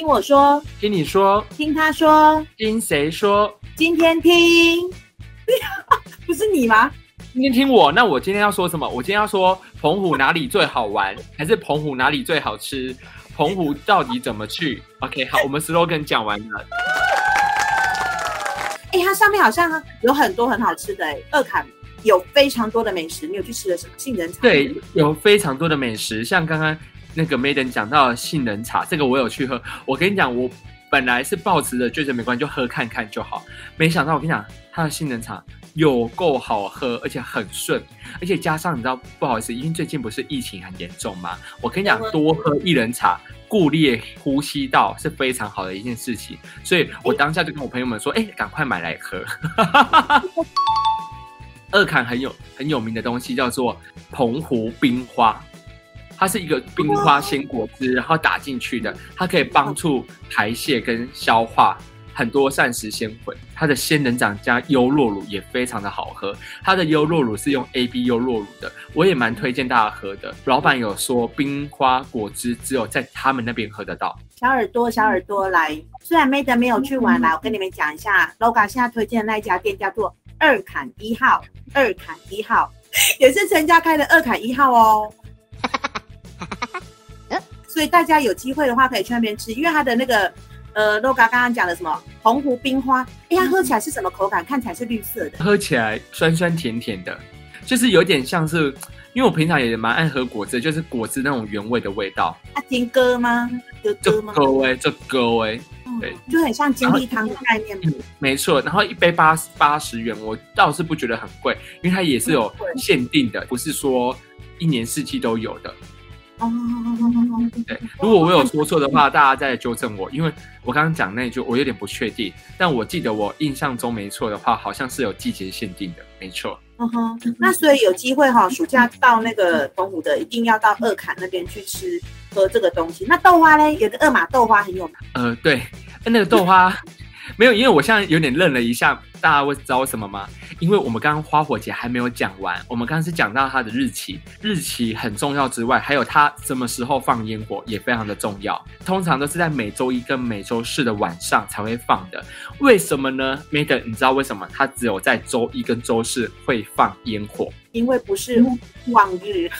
听我说，听你说，听他说，听谁说？今天听，不是你吗？今天听我，那我今天要说什么？我今天要说澎湖哪里最好玩，还是澎湖哪里最好吃？澎湖到底怎么去？OK，好，我们 slogan 讲完了。哎、欸，它上面好像有很多很好吃的哎，二坎有非常多的美食，你有去吃了什么？杏仁茶？对，有非常多的美食，像刚刚那个 Maden 讲到的杏仁茶，这个我有去喝。我跟你讲，我本来是抱持的，觉得没关系，就喝看看就好。没想到我跟你讲，它的杏仁茶有够好喝，而且很顺，而且加上你知道，不好意思，因为最近不是疫情很严重吗？我跟你讲，多喝薏仁茶。固裂呼吸道是非常好的一件事情，所以我当下就跟我朋友们说：“哎、欸，赶快买来喝。”二坎很有很有名的东西叫做澎湖冰花，它是一个冰花鲜果汁，然后打进去的，它可以帮助排泄跟消化。很多膳食纤维，它的仙人掌加优酪乳也非常的好喝。它的优酪乳是用 AB 优酪乳的，我也蛮推荐大家喝的。老板有说冰花果汁只有在他们那边喝得到。小耳朵，小耳朵来，虽然 Madam 没有去玩，来我跟你们讲一下，Loga 现在推荐的那一家店叫做二坎一号，二坎一号也是陈家开的二崁一号哦。所以大家有机会的话可以去那边吃，因为它的那个。呃，Loga 刚刚讲的什么澎湖冰花？哎呀，喝起来是什么口感？看起来是绿色的，喝起来酸酸甜甜的，就是有点像是，因为我平常也蛮爱喝果汁，就是果汁那种原味的味道。啊，金哥吗？哥哥吗？哥味，这哥味，对，就很像金利汤的概念。嗯，没错。然后一杯八十八十元，我倒是不觉得很贵，因为它也是有限定的，不是说一年四季都有的。哦，对，如果我有说错的话，大家再纠正我，因为我刚刚讲那句我有点不确定，但我记得我印象中没错的话，好像是有季节限定的，没错。嗯哼，那所以有机会哈，暑假到那个澎湖的，一定要到二坎那边去吃喝这个东西。那豆花呢？有个二马豆花很有名。呃，对，那个豆花。没有，因为我现在有点愣了一下，大家会知道为什么吗？因为我们刚刚花火节还没有讲完，我们刚刚是讲到它的日期，日期很重要之外，还有它什么时候放烟火也非常的重要。通常都是在每周一跟每周四的晚上才会放的，为什么呢？Madam，你知道为什么它只有在周一跟周四会放烟火？因为不是望日，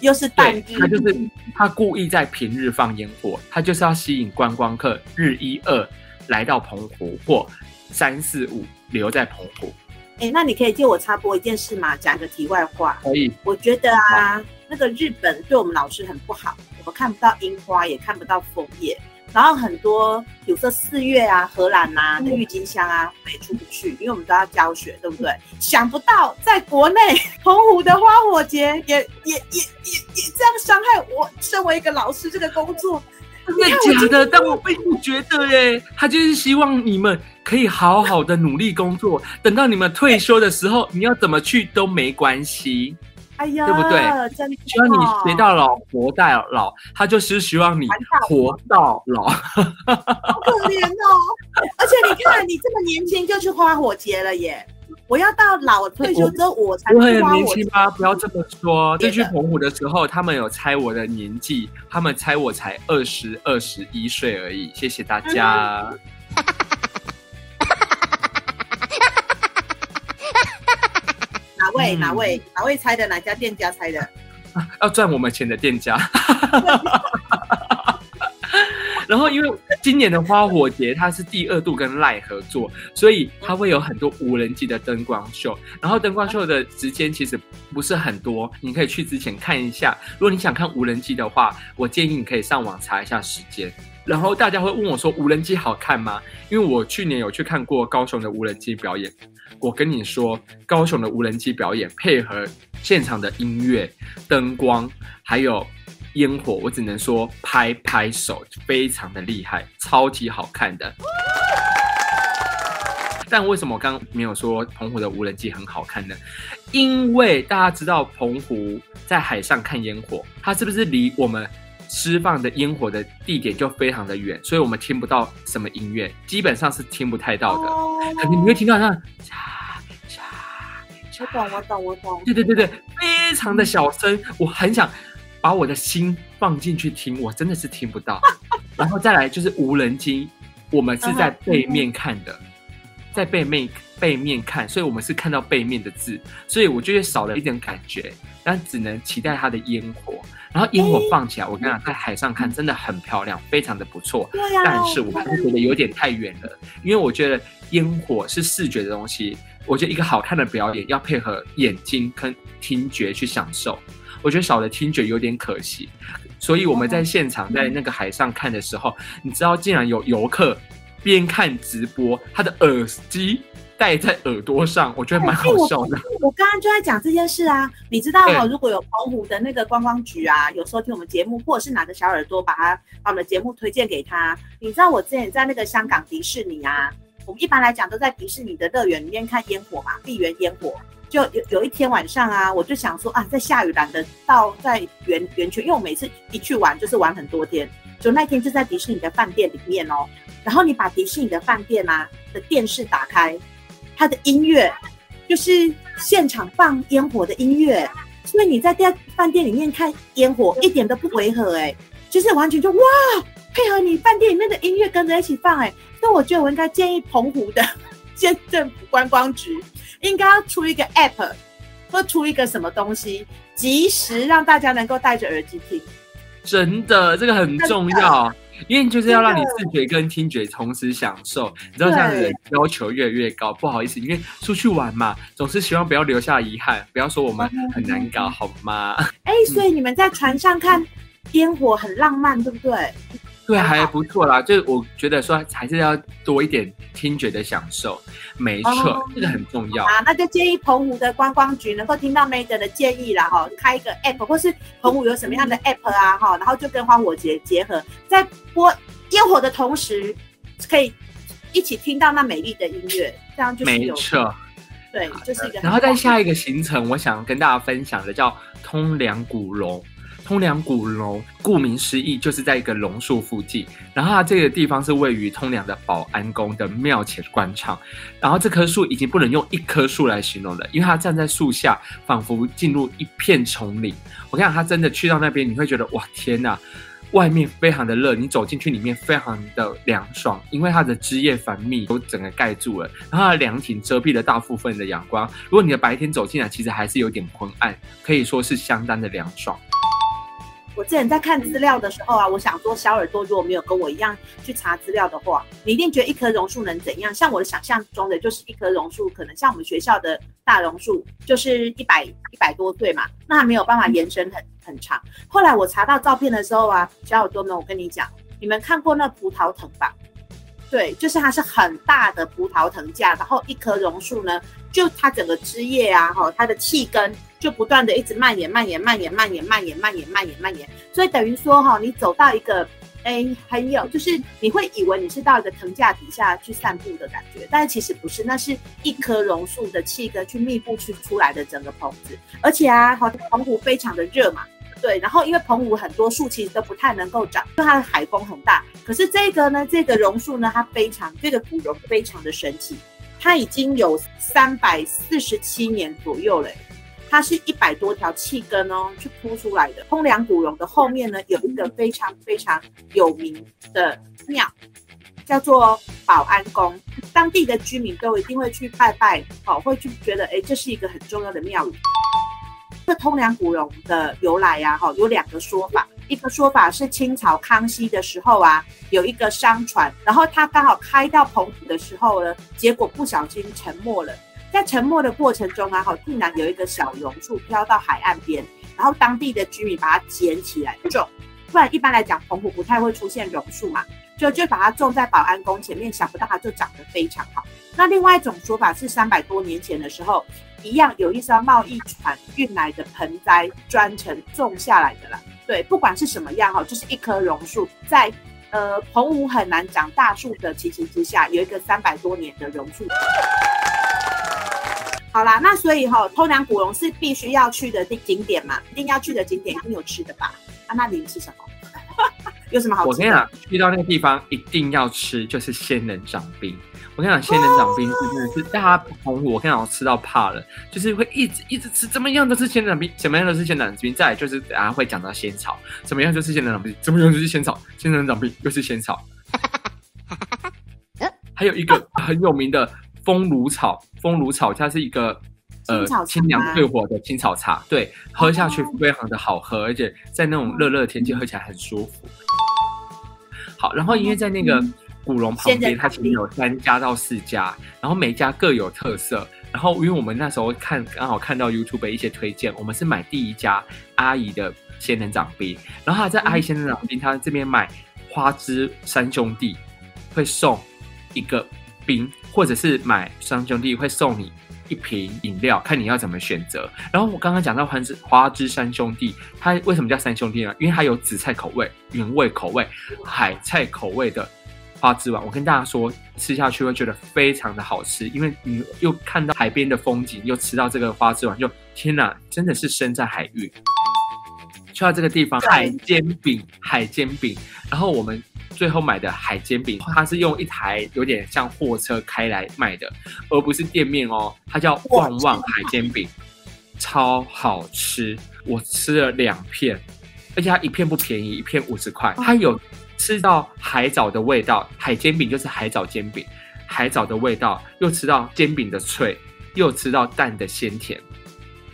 又是淡日，他就是他故意在平日放烟火，他就是要吸引观光客，日一二。来到澎湖或三四五留在澎湖，哎，那你可以借我插播一件事吗？讲个题外话。可以。我觉得啊，那个日本对我们老师很不好，我们看不到樱花，也看不到枫叶，然后很多，比如说四月啊，荷兰呐、啊、的郁金香啊，我也出不去，因为我们都要教学，对不对？想不到在国内澎湖的花火节也也也也也这样伤害我身为一个老师这个工作。真的假的？但我并不觉得耶，他就是希望你们可以好好的努力工作，等到你们退休的时候，你要怎么去都没关系。哎呀，对不对？希望你学到老，活到老，他就是希望你活到老。好可怜哦！而且你看，你这么年轻就去花火节了耶。我要到老退休之后，我才我很年轻吗？不要这么说。就去澎湖的时候，他们有猜我的年纪，他们猜我才二十二十一岁而已。谢谢大家。哪位？哪位？哪位猜的？哪家店家猜的？啊、要赚我们钱的店家。然后，因为今年的花火节它是第二度跟赖合作，所以它会有很多无人机的灯光秀。然后灯光秀的时间其实不是很多，你可以去之前看一下。如果你想看无人机的话，我建议你可以上网查一下时间。然后大家会问我说：“无人机好看吗？”因为我去年有去看过高雄的无人机表演。我跟你说，高雄的无人机表演配合现场的音乐、灯光，还有。烟火，我只能说拍拍手，非常的厉害，超级好看的。但为什么我刚刚没有说澎湖的无人机很好看呢？因为大家知道澎湖在海上看烟火，它是不是离我们释放的烟火的地点就非常的远，所以我们听不到什么音乐，基本上是听不太到的。可能你会听到那嚓嚓，我懂，我懂，我懂。对对对对，非常的小声，我很想。把我的心放进去听，我真的是听不到。然后再来就是无人机，我们是在背面看的，在背面背面看，所以我们是看到背面的字，所以我就会少了一点感觉，但只能期待它的烟火。然后烟火放起来，我跟你讲，在海上看真的很漂亮，非常的不错。但是我还是觉得有点太远了，因为我觉得烟火是视觉的东西，我觉得一个好看的表演要配合眼睛跟听觉去享受，我觉得少了听觉有点可惜。所以我们在现场在那个海上看的时候，你知道竟然有游客边看直播，他的耳机。戴在耳朵上，我觉得蛮好笑的。我刚刚就在讲这件事啊，你知道哦，如果有澎湖的那个观光局啊，有时候听我们节目，或者是哪个小耳朵把他把我们的节目推荐给他，你知道我之前在那个香港迪士尼啊，我们一般来讲都在迪士尼的乐园里面看烟火嘛，闭园烟火。就有有一天晚上啊，我就想说啊，在下雨懒得到在园园区，因为我每次一去玩就是玩很多天，就那天就在迪士尼的饭店里面哦，然后你把迪士尼的饭店啊的电视打开。它的音乐就是现场放烟火的音乐，所以你在店饭店里面看烟火一点都不违和哎，就是完全就哇，配合你饭店里面的音乐跟着一起放哎，所以我觉得我应该建议澎湖的县政府观光局应该要出一个 app 或出一个什么东西，及时让大家能够戴着耳机听。真的，这个很重要。因为就是要让你视觉跟听觉同时享受，你知道这样子要求越来越高，不好意思，因为出去玩嘛，总是希望不要留下遗憾，不要说我们很难搞，好吗？哎、欸，所以你们在船上看烟火很浪漫，对不对？对，还不错啦。就我觉得说，还是要多一点听觉的享受。没错，哦、这个很重要啊。那就建议澎湖的观光局能够听到 Madam 的建议啦，哈，开一个 App，或是澎湖有什么样的 App 啊，哈，然后就跟花火节结合，在播烟火的同时，可以一起听到那美丽的音乐，这样就没错。对，就是一个。然后在下一个行程，我想跟大家分享的叫通梁古榕。通梁古榕，顾名思义，就是在一个榕树附近。然后它这个地方是位于通梁的保安宫的庙前广场。然后这棵树已经不能用一棵树来形容了，因为它站在树下，仿佛进入一片丛林。我跟你讲，它真的去到那边，你会觉得哇，天呐，外面非常的热，你走进去里面非常的凉爽，因为它的枝叶繁密，都整个盖住了。然后它的凉亭遮蔽了大部分的阳光。如果你的白天走进来，其实还是有点昏暗，可以说是相当的凉爽。我之前在看资料的时候啊，我想说小耳朵如果没有跟我一样去查资料的话，你一定觉得一棵榕树能怎样？像我的想象中的就是一棵榕树，可能像我们学校的大榕树，就是一百一百多对嘛，那还没有办法延伸很很长。后来我查到照片的时候啊，小耳朵们，我跟你讲，你们看过那葡萄藤吧？对，就是它是很大的葡萄藤架，然后一棵榕树呢，就它整个枝叶啊，哈，它的气根。就不断的一直蔓延、蔓延、蔓延、蔓延、蔓延、蔓延、蔓延、蔓延，所以等于说哈，你走到一个，哎，很有，就是你会以为你是到一个藤架底下去散步的感觉，但是其实不是，那是一棵榕树的气根去密布去出来的整个棚子，而且啊，好像，澎湖非常的热嘛，对，然后因为澎湖很多树其实都不太能够长，因为它的海风很大，可是这个呢，这个榕树呢，它非常，这个古榕非常的神奇，它已经有三百四十七年左右了。它是一百多条气根哦，去铺出来的。通梁古榕的后面呢，有一个非常非常有名的庙，叫做保安宫。当地的居民都一定会去拜拜，哦，会去觉得，哎，这是一个很重要的庙宇。这通梁古榕的由来呀，哈，有两个说法。一个说法是清朝康熙的时候啊，有一个商船，然后他刚好开到澎湖的时候呢，结果不小心沉没了。在沉没的过程中啊，哈，竟然有一个小榕树飘到海岸边，然后当地的居民把它捡起来种。不然一般来讲，澎湖不太会出现榕树嘛，就就把它种在保安宫前面，想不到它就长得非常好。那另外一种说法是，三百多年前的时候，一样有一艘贸易船运来的盆栽，专程种下来的啦。对，不管是什么样哈，就是一棵榕树，在呃澎湖很难长大树的情形之下，有一个三百多年的榕树。好啦，那所以哈、哦，通梁古榕是必须要去的景点嘛，一定要去的景点，一定有吃的吧？啊，那里是什么？有什么好吃的？我跟你讲，去到那个地方一定要吃，就是仙人掌冰。我跟你讲，仙人掌冰是真的是大家澎湖，我跟你讲，我吃到怕了，就是会一直一直吃，怎么样都是仙人掌冰，怎么样都是仙人掌冰。再来就是等下会讲到仙草，怎么样就是仙人掌冰，怎么样就是仙草，仙人掌冰又是仙草。还有一个很有名的风炉草，风炉草它是一个呃清凉退火的青草茶，对，喝下去非常的好喝，而且在那种热热的天气喝起来很舒服。好，然后因为在那个。嗯古龙旁边，它其实有三家到四家，然后每家各有特色。然后，因为我们那时候看刚好看到 YouTube 一些推荐，我们是买第一家阿姨的仙人掌冰。然后他在阿姨仙人掌冰，他这边买花枝三兄弟会送一个冰，或者是买三兄弟会送你一瓶饮料，看你要怎么选择。然后我刚刚讲到花枝花枝三兄弟，它为什么叫三兄弟呢？因为它有紫菜口味、原味口味、海菜口味的。花枝丸，我跟大家说，吃下去会觉得非常的好吃，因为你又看到海边的风景，又吃到这个花枝丸，就天哪，真的是身在海域。去到这个地方，海煎饼，海煎饼，然后我们最后买的海煎饼，它是用一台有点像货车开来卖的，而不是店面哦，它叫旺旺海煎饼，超好吃，我吃了两片，而且它一片不便宜，一片五十块，它有。吃到海藻的味道，海煎饼就是海藻煎饼，海藻的味道，又吃到煎饼的脆，又吃到蛋的鲜甜，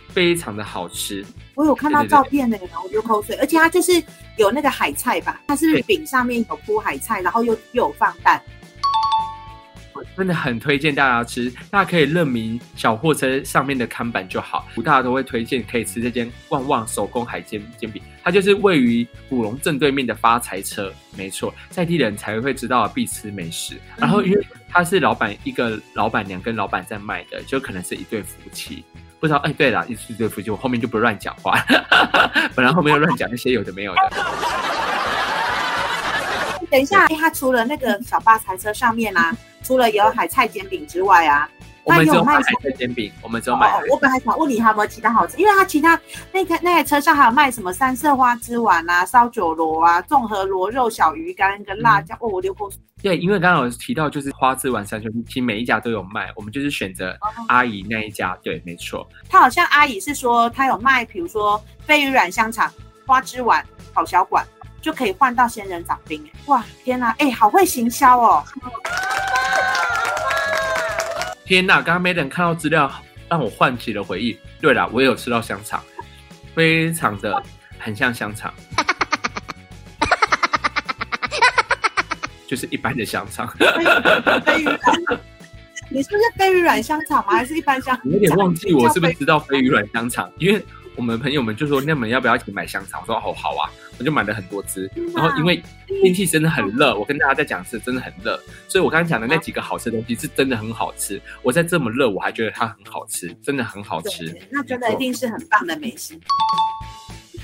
非常的好吃。我有看到照片呢，然后流口水，而且它就是有那个海菜吧？它是饼上面有铺海菜，然后又又有放蛋。真的很推荐大家吃，大家可以认明小货车上面的看板就好。大家都会推荐可以吃这间旺旺手工海煎煎饼，它就是位于古龙正对面的发财车，没错，在地人才会知道必吃美食。然后因为它是老板，一个老板娘跟老板在卖的，就可能是一对夫妻。不知道哎，对了，一对夫妻，我后面就不乱讲话，本来后面要乱讲那些有的没有的。等一下，他除了那个 小发财车上面啊。除了有海菜煎饼之外啊，我们只有卖海菜煎饼，我们只有买、哦。我本来想问你还有没有其他好吃，因为他其他那台那台车上还有卖什么三色花枝丸啊、烧酒螺啊、综合螺肉小鱼干跟辣椒。嗯、哦，我流口水。对，因为刚刚有提到就是花枝丸三兄弟，其实每一家都有卖，我们就是选择阿姨那一家。对，没错。他好像阿姨是说他有卖，比如说飞鱼软香肠、花枝丸、烤小馆，就可以换到仙人掌冰。哇，天哪，哎，好会行销哦。天呐！刚刚 Maden 看到资料，让我唤起了回忆。对了，我也有吃到香肠，非常的很像香肠，就是一般的香肠。你是不是飞鱼软香肠吗？还是一般香肠？有点忘记我是不是知道飞鱼软香肠，因为。我们朋友们就说：“那么要不要一起买香肠？”我说：“哦，好啊！”我就买了很多只。然后因为天气真的很热，我跟大家再讲是真的很热，所以我刚才讲的那几个好吃的东西是真的很好吃。我在这么热，我还觉得它很好吃，真的很好吃。那真的一定是很棒的美食。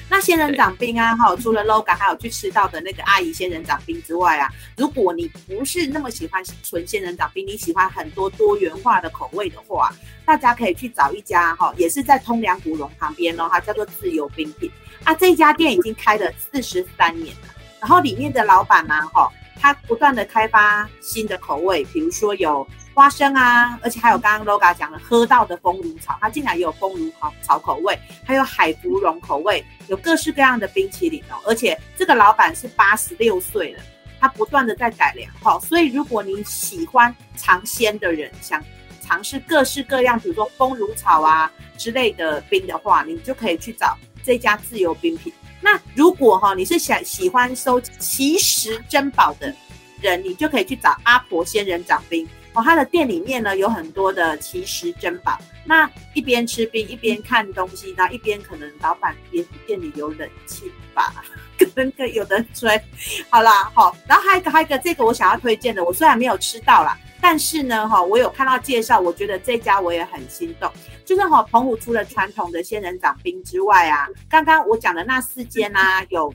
那仙人掌冰啊，哈，除了 Loga 还有去吃到的那个阿姨仙人掌冰之外啊，如果你不是那么喜欢纯仙人掌冰，你喜欢很多多元化的口味的话，大家可以去找一家哈，也是在通良古龙旁边哦，它叫做自由冰品啊。这家店已经开了四十三年了，然后里面的老板呢，哈，他不断的开发新的口味，比如说有。花生啊，而且还有刚刚 Loga 讲的喝到的风炉草，它竟然也有风炉草草口味，还有海芙蓉口味，有各式各样的冰淇淋哦。而且这个老板是八十六岁了，他不断的在改良哈。所以如果你喜欢尝鲜的人，想尝试各式各样，比如说风炉草啊之类的冰的话，你就可以去找这家自由冰品。那如果哈你是想喜欢收奇石珍宝的人，你就可以去找阿婆仙人掌冰。哦，他的店里面呢有很多的奇石珍宝，那一边吃冰一边看东西，那一边可能老板也店里有冷气吧，可能可有的吹。好啦，好，然后还有一个还有一个这个我想要推荐的，我虽然没有吃到啦，但是呢哈，我有看到介绍，我觉得这家我也很心动。就是哈，澎湖除了传统的仙人掌冰之外啊，刚刚我讲的那四间啊，有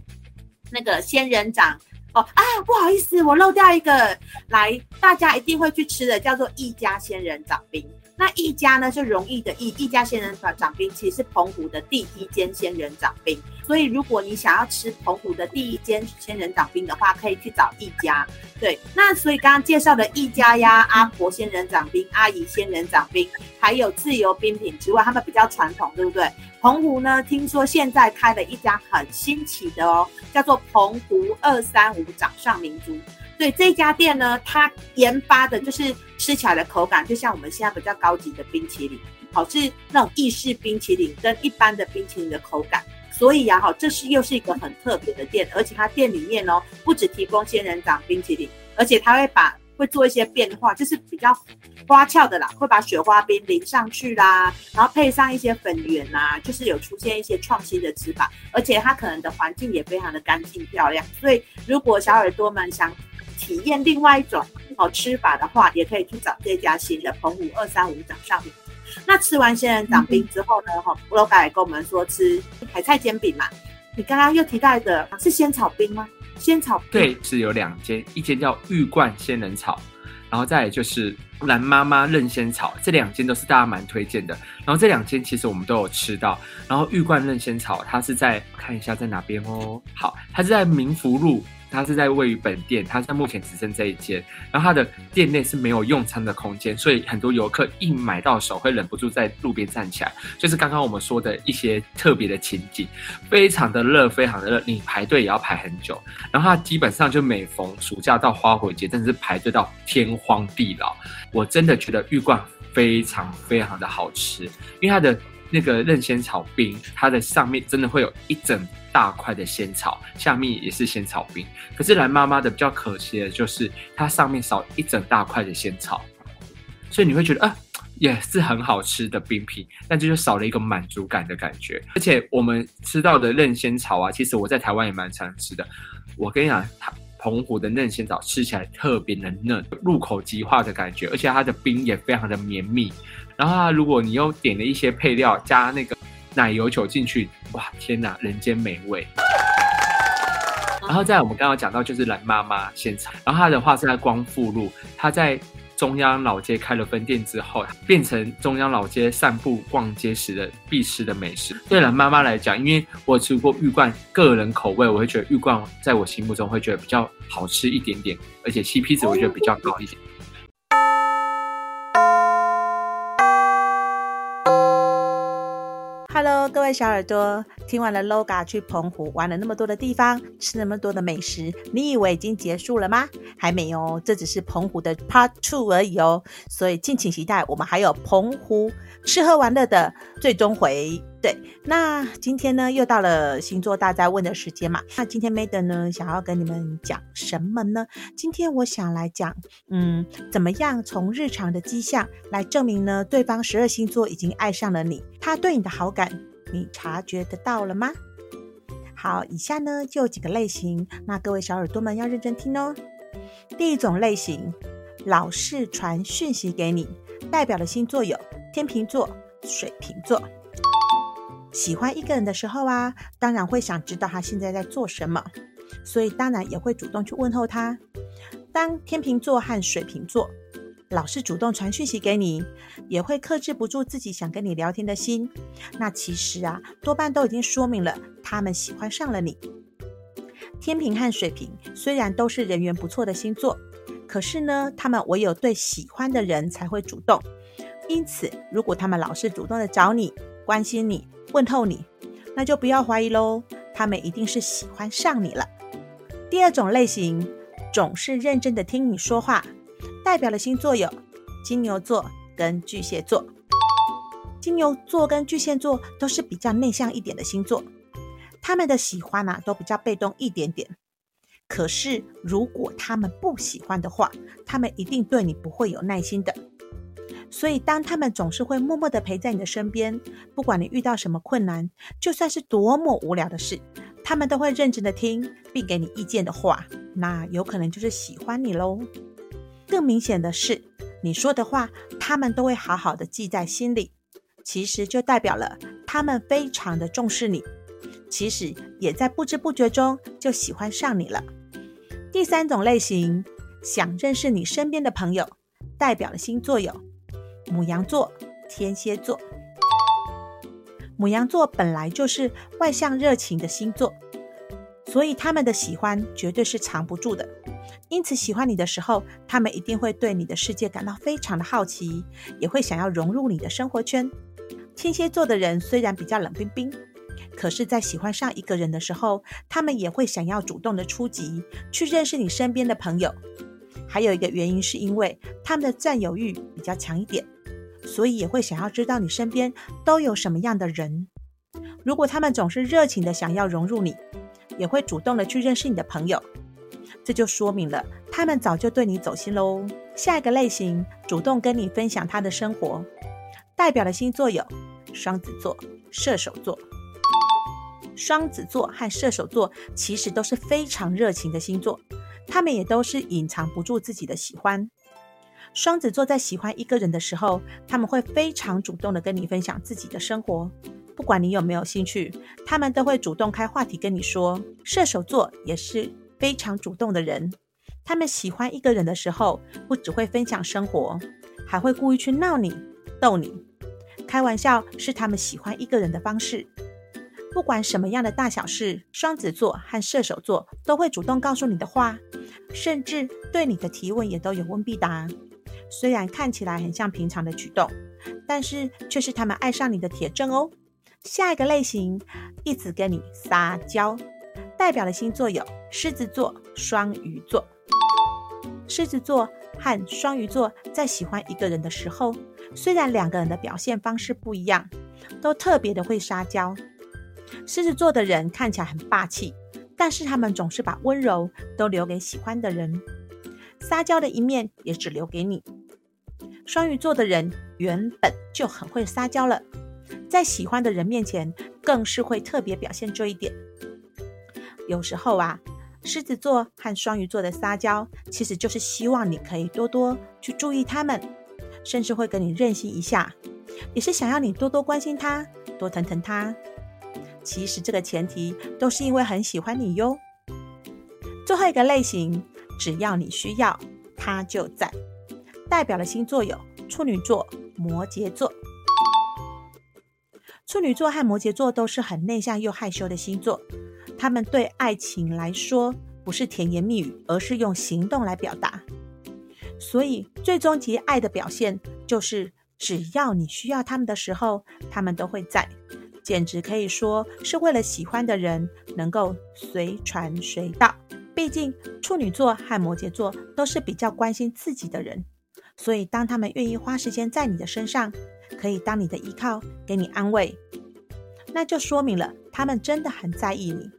那个仙人掌。哦啊，不好意思，我漏掉一个，来，大家一定会去吃的，叫做一家仙人掌冰。那一家呢，就容易的易，一家仙人掌冰其实是澎湖的第一间仙人掌冰。所以如果你想要吃澎湖的第一间仙人掌冰的话，可以去找一家。对，那所以刚刚介绍的一家呀，阿婆仙人掌冰、阿姨仙人掌冰，还有自由冰品之外，他们比较传统，对不对？澎湖呢，听说现在开了一家很新奇的哦，叫做澎湖二三五掌上明珠。对，这家店呢，它研发的就是吃起来的口感，就像我们现在比较高级的冰淇淋，好，是那种意式冰淇淋跟一般的冰淇淋的口感。所以呀，哈，这是又是一个很特别的店，而且它店里面哦，不只提供仙人掌冰淇淋，而且它会把会做一些变化，就是比较花俏的啦，会把雪花冰淋上去啦，然后配上一些粉圆呐，就是有出现一些创新的吃法，而且它可能的环境也非常的干净漂亮。所以如果小耳朵们想体验另外一种好吃法的话，也可以去找这家新的澎湖二三五掌上明。那吃完仙人掌冰之后呢？哈、嗯，布洛嘎也跟我们说吃海菜煎饼嘛。你刚刚又提到的是仙草冰吗？仙草冰对，是有两间，一间叫玉冠仙人草，然后再来就是蓝妈妈任仙草，这两间都是大家蛮推荐的。然后这两间其实我们都有吃到。然后玉冠任仙草，它是在看一下在哪边哦。好，它是在民福路。它是在位于本店，它在目前只剩这一间，然后它的店内是没有用餐的空间，所以很多游客一买到手会忍不住在路边站起来，就是刚刚我们说的一些特别的情景，非常的热，非常的热，你排队也要排很久，然后它基本上就每逢暑假到花火节，真的是排队到天荒地老，我真的觉得玉冠非常非常的好吃，因为它的那个任仙草冰，它的上面真的会有一整。大块的仙草，下面也是仙草冰。可是蓝妈妈的比较可惜的就是，它上面少一整大块的仙草，所以你会觉得啊，也是很好吃的冰品，但这就少了一个满足感的感觉。而且我们吃到的任仙草啊，其实我在台湾也蛮常吃的。我跟你讲，澎湖的任仙草吃起来特别的嫩，入口即化的感觉，而且它的冰也非常的绵密。然后啊，如果你又点了一些配料，加那个。奶油球进去，哇，天哪，人间美味。然后在我们刚刚讲到，就是蓝妈妈现场，然后它的话是在光复路，它在中央老街开了分店之后，变成中央老街散步逛街时的必吃的美食。对蓝妈妈来讲，因为我吃过玉冠，个人口味我会觉得玉冠在我心目中会觉得比较好吃一点点，而且 CP 值我觉得比较高一点。各位小耳朵，听完了 Loga 去澎湖玩了那么多的地方，吃那么多的美食，你以为已经结束了吗？还没有，这只是澎湖的 Part Two 而已哦。所以敬请期待，我们还有澎湖吃喝玩乐的最终回。对，那今天呢，又到了星座大哉问的时间嘛。那今天 Madam 呢，想要跟你们讲什么呢？今天我想来讲，嗯，怎么样从日常的迹象来证明呢，对方十二星座已经爱上了你，他对你的好感，你察觉得到了吗？好，以下呢就几个类型，那各位小耳朵们要认真听哦。第一种类型，老是传讯息给你，代表的星座有天秤座、水瓶座。喜欢一个人的时候啊，当然会想知道他现在在做什么，所以当然也会主动去问候他。当天秤座和水瓶座老是主动传讯息给你，也会克制不住自己想跟你聊天的心，那其实啊，多半都已经说明了他们喜欢上了你。天秤和水瓶虽然都是人缘不错的星座，可是呢，他们唯有对喜欢的人才会主动。因此，如果他们老是主动的找你，关心你，问候你，那就不要怀疑喽，他们一定是喜欢上你了。第二种类型，总是认真的听你说话，代表的星座有金牛座跟巨蟹座。金牛座跟巨蟹座都是比较内向一点的星座，他们的喜欢啊都比较被动一点点。可是如果他们不喜欢的话，他们一定对你不会有耐心的。所以，当他们总是会默默的陪在你的身边，不管你遇到什么困难，就算是多么无聊的事，他们都会认真的听，并给你意见的话，那有可能就是喜欢你喽。更明显的是，你说的话，他们都会好好的记在心里，其实就代表了他们非常的重视你，其实也在不知不觉中就喜欢上你了。第三种类型，想认识你身边的朋友，代表的星座有。母羊座、天蝎座。母羊座本来就是外向热情的星座，所以他们的喜欢绝对是藏不住的。因此，喜欢你的时候，他们一定会对你的世界感到非常的好奇，也会想要融入你的生活圈。天蝎座的人虽然比较冷冰冰，可是，在喜欢上一个人的时候，他们也会想要主动的出击，去认识你身边的朋友。还有一个原因，是因为他们的占有欲比较强一点，所以也会想要知道你身边都有什么样的人。如果他们总是热情的想要融入你，也会主动的去认识你的朋友，这就说明了他们早就对你走心喽。下一个类型，主动跟你分享他的生活，代表的星座有双子座、射手座。双子座和射手座其实都是非常热情的星座。他们也都是隐藏不住自己的喜欢。双子座在喜欢一个人的时候，他们会非常主动的跟你分享自己的生活，不管你有没有兴趣，他们都会主动开话题跟你说。射手座也是非常主动的人，他们喜欢一个人的时候，不只会分享生活，还会故意去闹你、逗你。开玩笑是他们喜欢一个人的方式。不管什么样的大小事，双子座和射手座都会主动告诉你的话，甚至对你的提问也都有问必答。虽然看起来很像平常的举动，但是却是他们爱上你的铁证哦。下一个类型，一直跟你撒娇，代表的星座有狮子座、双鱼座。狮子座和双鱼座在喜欢一个人的时候，虽然两个人的表现方式不一样，都特别的会撒娇。狮子座的人看起来很霸气，但是他们总是把温柔都留给喜欢的人，撒娇的一面也只留给你。双鱼座的人原本就很会撒娇了，在喜欢的人面前更是会特别表现这一点。有时候啊，狮子座和双鱼座的撒娇，其实就是希望你可以多多去注意他们，甚至会跟你任性一下，也是想要你多多关心他，多疼疼他。其实这个前提都是因为很喜欢你哟。最后一个类型，只要你需要，他就在。代表的星座有处女座、摩羯座。处女座和摩羯座都是很内向又害羞的星座，他们对爱情来说不是甜言蜜语，而是用行动来表达。所以最终极爱的表现就是，只要你需要他们的时候，他们都会在。简直可以说是为了喜欢的人能够随传随到。毕竟处女座和摩羯座都是比较关心自己的人，所以当他们愿意花时间在你的身上，可以当你的依靠，给你安慰，那就说明了他们真的很在意你，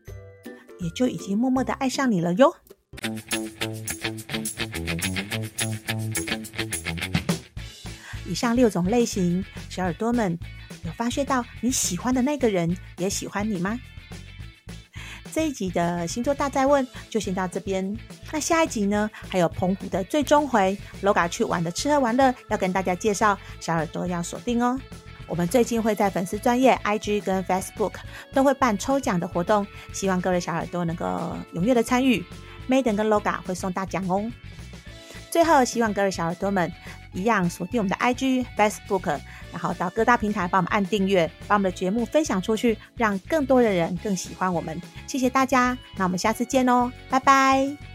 也就已经默默的爱上你了哟。以上六种类型，小耳朵们。有发现到你喜欢的那个人也喜欢你吗？这一集的星座大哉问就先到这边。那下一集呢？还有澎湖的最终回，Loga 去玩的吃喝玩乐要跟大家介绍，小耳朵要锁定哦。我们最近会在粉丝专页 IG 跟 Facebook 都会办抽奖的活动，希望各位小耳朵能够踊跃的参与。Madam 跟 Loga 会送大奖哦。最后，希望各位小耳朵们一样锁定我们的 IG、Facebook。然后到各大平台帮我们按订阅，把我们的节目分享出去，让更多的人更喜欢我们。谢谢大家，那我们下次见哦，拜拜。